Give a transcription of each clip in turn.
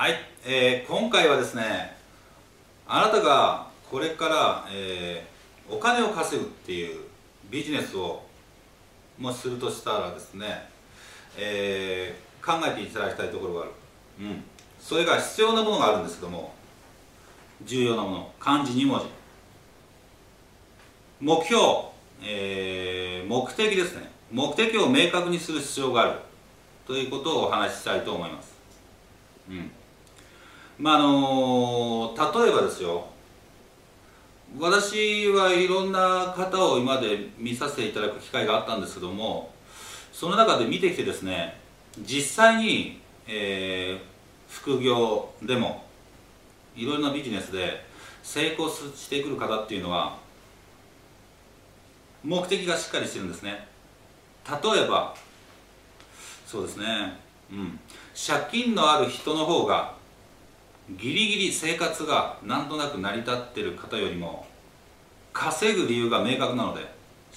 はい、えー、今回はですねあなたがこれから、えー、お金を稼ぐっていうビジネスをもするとしたらですね、えー、考えていただきたいところがある、うん、それが必要なものがあるんですけども重要なもの。漢字2文字。目標、えー、目的ですね。目的を明確にする必要がある。ということをお話ししたいと思います。うん。まああの例えばですよ。私はいろんな方を今まで見させていただく機会があったんですけどもその中で見てきてですね実際に、えー、副業でもいろいろなビジネスで成功してくる方っていうのは目的がしっかりしてるんですね。例えばそうですね。うん。借金のある人の方がギリギリ生活がなんとなく成り立ってる方よりも稼ぐ理由が明確なので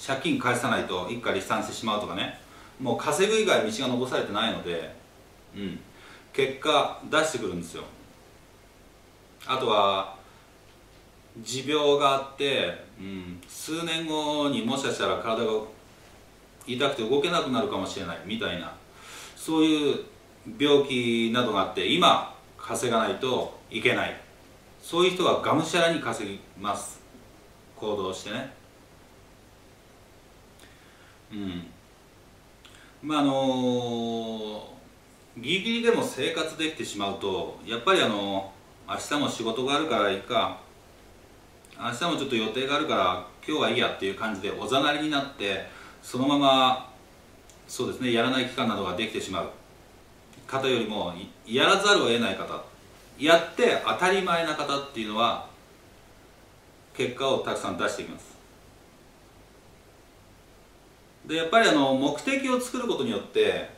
借金返さないと一家離散してしまうとかね。もう稼ぐ以外道が残されてないので、うん、結果出してくるんですよ。あとは持病があって、うん、数年後にもしかしたら体が痛くて動けなくなるかもしれないみたいなそういう病気などがあって今稼がないといけない。そういう人はがむしゃらに稼ぎます。行動してね。うん。まああのギリギリでも生活できてしまうとやっぱりあの明日も仕事があるからいいか明日もちょっと予定があるから今日はいいやっていう感じでおざなりになってそのままそうですねやらない期間などができてしまう。方よりもやらざるを得ない方やって当たり前な方っていうのは結果をたくさん出していきます。でやっぱりあの目的を作ることによって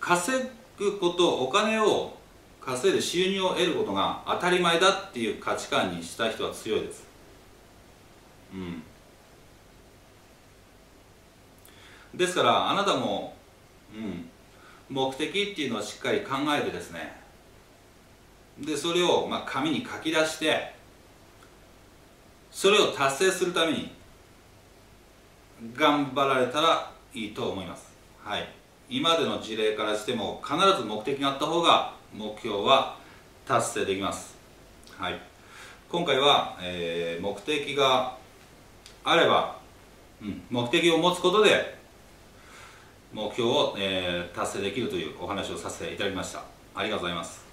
稼ぐことお金を稼いで収入を得ることが当たり前だっていう価値観にした人は強いです。うん。ですからあなたも、うん、目的っていうのをしっかり考えてですね。でそれをまあ紙に書き出してそれを達成するために頑張られたらいいと思います。はい。今までの事例からしても必ず目的があった方が目標は達成できます。はい。今回は、えー、目的があれば、うん、目的を持つことで目標を、えー、達成できるというお話をさせていただきました。ありがとうございます。